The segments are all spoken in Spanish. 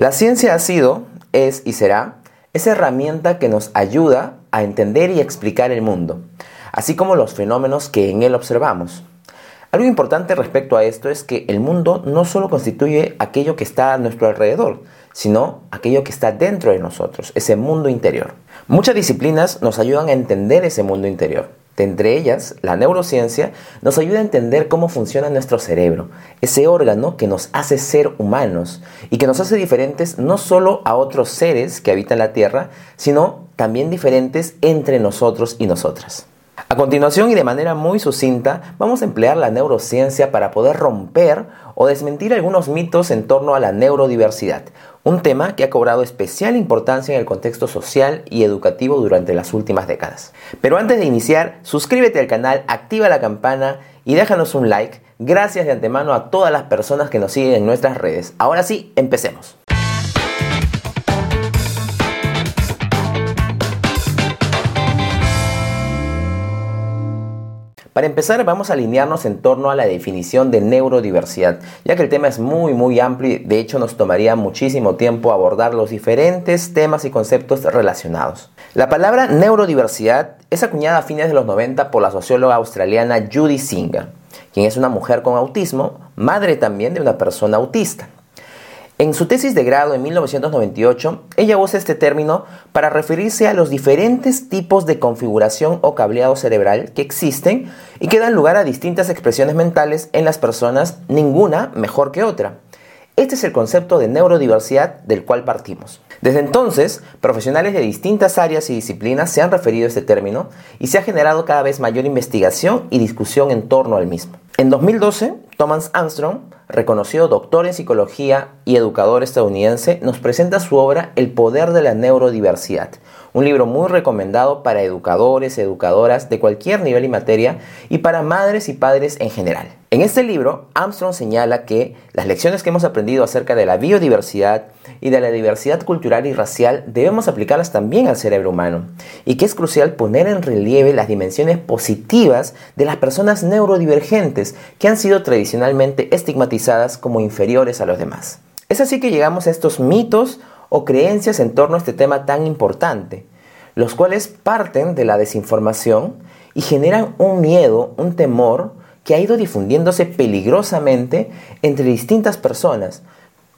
La ciencia ha sido, es y será esa herramienta que nos ayuda a entender y explicar el mundo, así como los fenómenos que en él observamos. Algo importante respecto a esto es que el mundo no solo constituye aquello que está a nuestro alrededor, sino aquello que está dentro de nosotros, ese mundo interior. Muchas disciplinas nos ayudan a entender ese mundo interior. Entre ellas, la neurociencia nos ayuda a entender cómo funciona nuestro cerebro, ese órgano que nos hace ser humanos y que nos hace diferentes no solo a otros seres que habitan la Tierra, sino también diferentes entre nosotros y nosotras. A continuación y de manera muy sucinta, vamos a emplear la neurociencia para poder romper o desmentir algunos mitos en torno a la neurodiversidad, un tema que ha cobrado especial importancia en el contexto social y educativo durante las últimas décadas. Pero antes de iniciar, suscríbete al canal, activa la campana y déjanos un like. Gracias de antemano a todas las personas que nos siguen en nuestras redes. Ahora sí, empecemos. Para empezar, vamos a alinearnos en torno a la definición de neurodiversidad, ya que el tema es muy muy amplio y de hecho nos tomaría muchísimo tiempo abordar los diferentes temas y conceptos relacionados. La palabra neurodiversidad es acuñada a fines de los 90 por la socióloga australiana Judy Singer, quien es una mujer con autismo, madre también de una persona autista. En su tesis de grado en 1998, ella usa este término para referirse a los diferentes tipos de configuración o cableado cerebral que existen y que dan lugar a distintas expresiones mentales en las personas, ninguna mejor que otra. Este es el concepto de neurodiversidad del cual partimos. Desde entonces, profesionales de distintas áreas y disciplinas se han referido a este término y se ha generado cada vez mayor investigación y discusión en torno al mismo. En 2012, Thomas Armstrong reconocido doctor en psicología y educador estadounidense, nos presenta su obra El poder de la neurodiversidad, un libro muy recomendado para educadores, educadoras de cualquier nivel y materia y para madres y padres en general. En este libro, Armstrong señala que las lecciones que hemos aprendido acerca de la biodiversidad y de la diversidad cultural y racial debemos aplicarlas también al cerebro humano y que es crucial poner en relieve las dimensiones positivas de las personas neurodivergentes que han sido tradicionalmente estigmatizadas como inferiores a los demás. Es así que llegamos a estos mitos o creencias en torno a este tema tan importante, los cuales parten de la desinformación y generan un miedo, un temor, que ha ido difundiéndose peligrosamente entre distintas personas,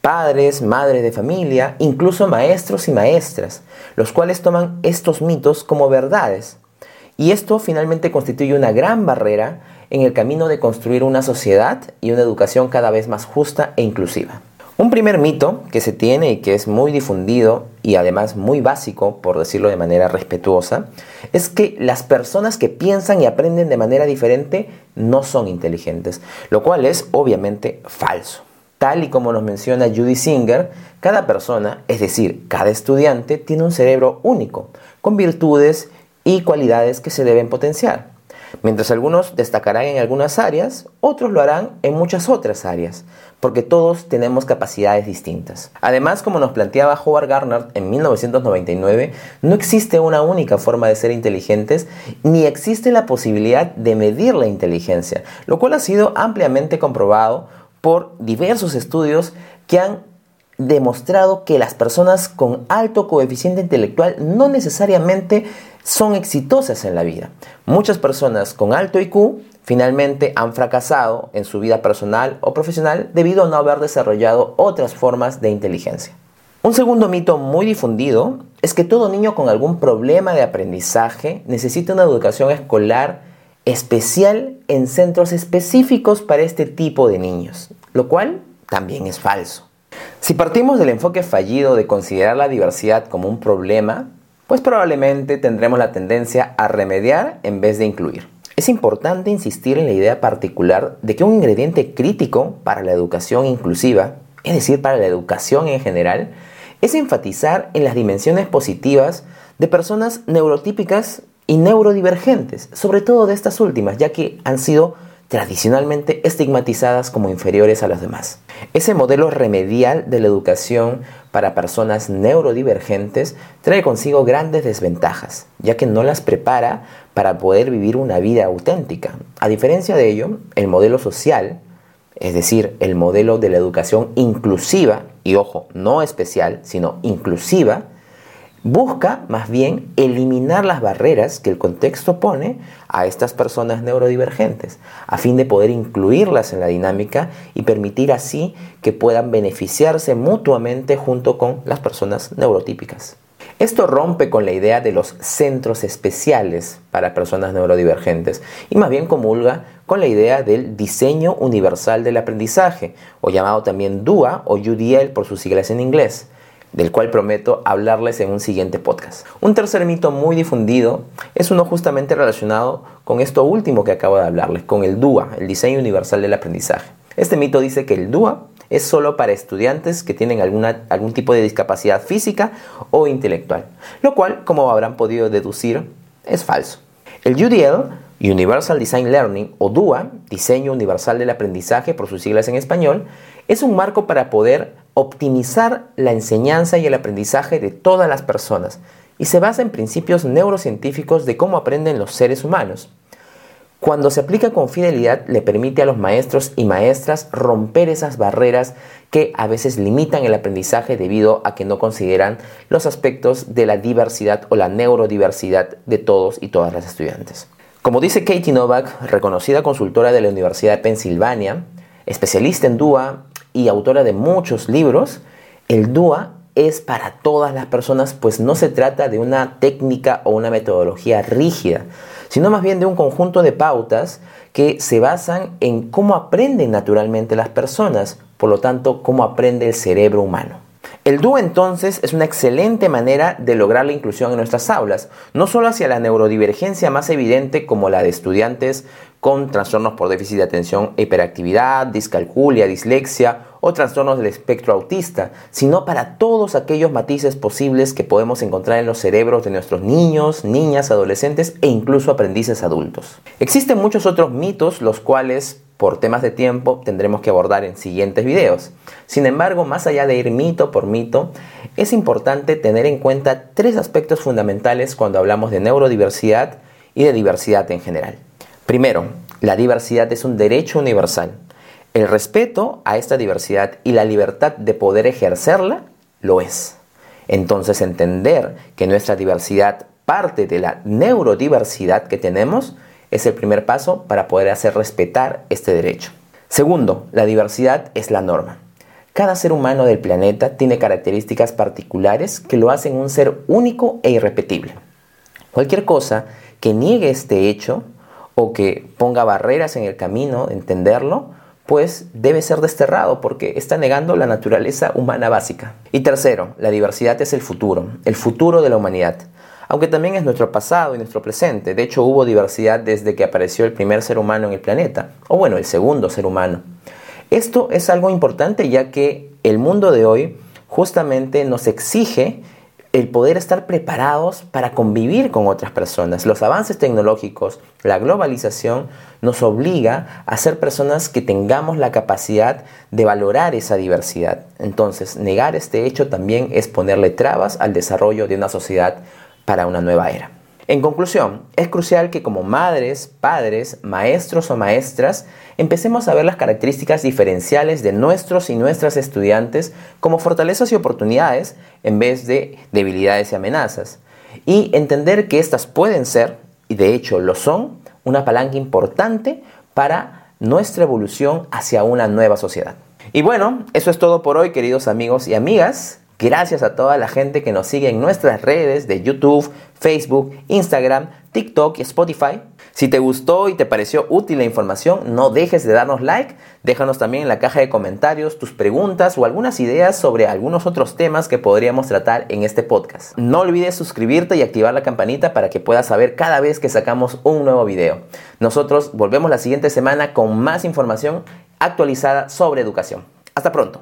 padres, madres de familia, incluso maestros y maestras, los cuales toman estos mitos como verdades. Y esto finalmente constituye una gran barrera en el camino de construir una sociedad y una educación cada vez más justa e inclusiva. Un primer mito que se tiene y que es muy difundido y además muy básico, por decirlo de manera respetuosa, es que las personas que piensan y aprenden de manera diferente no son inteligentes, lo cual es obviamente falso. Tal y como nos menciona Judy Singer, cada persona, es decir, cada estudiante, tiene un cerebro único, con virtudes y cualidades que se deben potenciar. Mientras algunos destacarán en algunas áreas, otros lo harán en muchas otras áreas, porque todos tenemos capacidades distintas. Además, como nos planteaba Howard Gardner en 1999, no existe una única forma de ser inteligentes, ni existe la posibilidad de medir la inteligencia, lo cual ha sido ampliamente comprobado por diversos estudios que han demostrado que las personas con alto coeficiente intelectual no necesariamente son exitosas en la vida. Muchas personas con alto IQ finalmente han fracasado en su vida personal o profesional debido a no haber desarrollado otras formas de inteligencia. Un segundo mito muy difundido es que todo niño con algún problema de aprendizaje necesita una educación escolar especial en centros específicos para este tipo de niños, lo cual también es falso. Si partimos del enfoque fallido de considerar la diversidad como un problema, pues probablemente tendremos la tendencia a remediar en vez de incluir. Es importante insistir en la idea particular de que un ingrediente crítico para la educación inclusiva, es decir, para la educación en general, es enfatizar en las dimensiones positivas de personas neurotípicas y neurodivergentes, sobre todo de estas últimas, ya que han sido tradicionalmente estigmatizadas como inferiores a los demás. Ese modelo remedial de la educación para personas neurodivergentes trae consigo grandes desventajas, ya que no las prepara para poder vivir una vida auténtica. A diferencia de ello, el modelo social es decir, el modelo de la educación inclusiva, y ojo, no especial, sino inclusiva, busca más bien eliminar las barreras que el contexto pone a estas personas neurodivergentes, a fin de poder incluirlas en la dinámica y permitir así que puedan beneficiarse mutuamente junto con las personas neurotípicas. Esto rompe con la idea de los centros especiales para personas neurodivergentes y más bien comulga con la idea del diseño universal del aprendizaje, o llamado también DUA o UDL por sus siglas en inglés del cual prometo hablarles en un siguiente podcast. Un tercer mito muy difundido es uno justamente relacionado con esto último que acabo de hablarles, con el DUA, el diseño universal del aprendizaje. Este mito dice que el DUA es solo para estudiantes que tienen alguna, algún tipo de discapacidad física o intelectual, lo cual, como habrán podido deducir, es falso. El UDL, Universal Design Learning, o DUA, Diseño Universal del Aprendizaje por sus siglas en español, es un marco para poder optimizar la enseñanza y el aprendizaje de todas las personas y se basa en principios neurocientíficos de cómo aprenden los seres humanos. Cuando se aplica con fidelidad le permite a los maestros y maestras romper esas barreras que a veces limitan el aprendizaje debido a que no consideran los aspectos de la diversidad o la neurodiversidad de todos y todas las estudiantes. Como dice Katie Novak, reconocida consultora de la Universidad de Pensilvania, especialista en DUA y autora de muchos libros, el DUA es para todas las personas, pues no se trata de una técnica o una metodología rígida, sino más bien de un conjunto de pautas que se basan en cómo aprenden naturalmente las personas, por lo tanto, cómo aprende el cerebro humano. El DUA entonces es una excelente manera de lograr la inclusión en nuestras aulas, no solo hacia la neurodivergencia más evidente como la de estudiantes con trastornos por déficit de atención hiperactividad, discalculia, dislexia o trastornos del espectro autista, sino para todos aquellos matices posibles que podemos encontrar en los cerebros de nuestros niños, niñas, adolescentes e incluso aprendices adultos. Existen muchos otros mitos los cuales por temas de tiempo tendremos que abordar en siguientes videos. Sin embargo, más allá de ir mito por mito, es importante tener en cuenta tres aspectos fundamentales cuando hablamos de neurodiversidad y de diversidad en general. Primero, la diversidad es un derecho universal. El respeto a esta diversidad y la libertad de poder ejercerla lo es. Entonces entender que nuestra diversidad parte de la neurodiversidad que tenemos es el primer paso para poder hacer respetar este derecho. Segundo, la diversidad es la norma. Cada ser humano del planeta tiene características particulares que lo hacen un ser único e irrepetible. Cualquier cosa que niegue este hecho o que ponga barreras en el camino, entenderlo, pues debe ser desterrado porque está negando la naturaleza humana básica. Y tercero, la diversidad es el futuro, el futuro de la humanidad, aunque también es nuestro pasado y nuestro presente. De hecho, hubo diversidad desde que apareció el primer ser humano en el planeta, o bueno, el segundo ser humano. Esto es algo importante ya que el mundo de hoy justamente nos exige el poder estar preparados para convivir con otras personas. Los avances tecnológicos, la globalización nos obliga a ser personas que tengamos la capacidad de valorar esa diversidad. Entonces, negar este hecho también es ponerle trabas al desarrollo de una sociedad para una nueva era. En conclusión, es crucial que como madres, padres, maestros o maestras empecemos a ver las características diferenciales de nuestros y nuestras estudiantes como fortalezas y oportunidades en vez de debilidades y amenazas. Y entender que estas pueden ser, y de hecho lo son, una palanca importante para nuestra evolución hacia una nueva sociedad. Y bueno, eso es todo por hoy, queridos amigos y amigas. Gracias a toda la gente que nos sigue en nuestras redes de YouTube, Facebook, Instagram, TikTok y Spotify. Si te gustó y te pareció útil la información, no dejes de darnos like. Déjanos también en la caja de comentarios tus preguntas o algunas ideas sobre algunos otros temas que podríamos tratar en este podcast. No olvides suscribirte y activar la campanita para que puedas saber cada vez que sacamos un nuevo video. Nosotros volvemos la siguiente semana con más información actualizada sobre educación. Hasta pronto.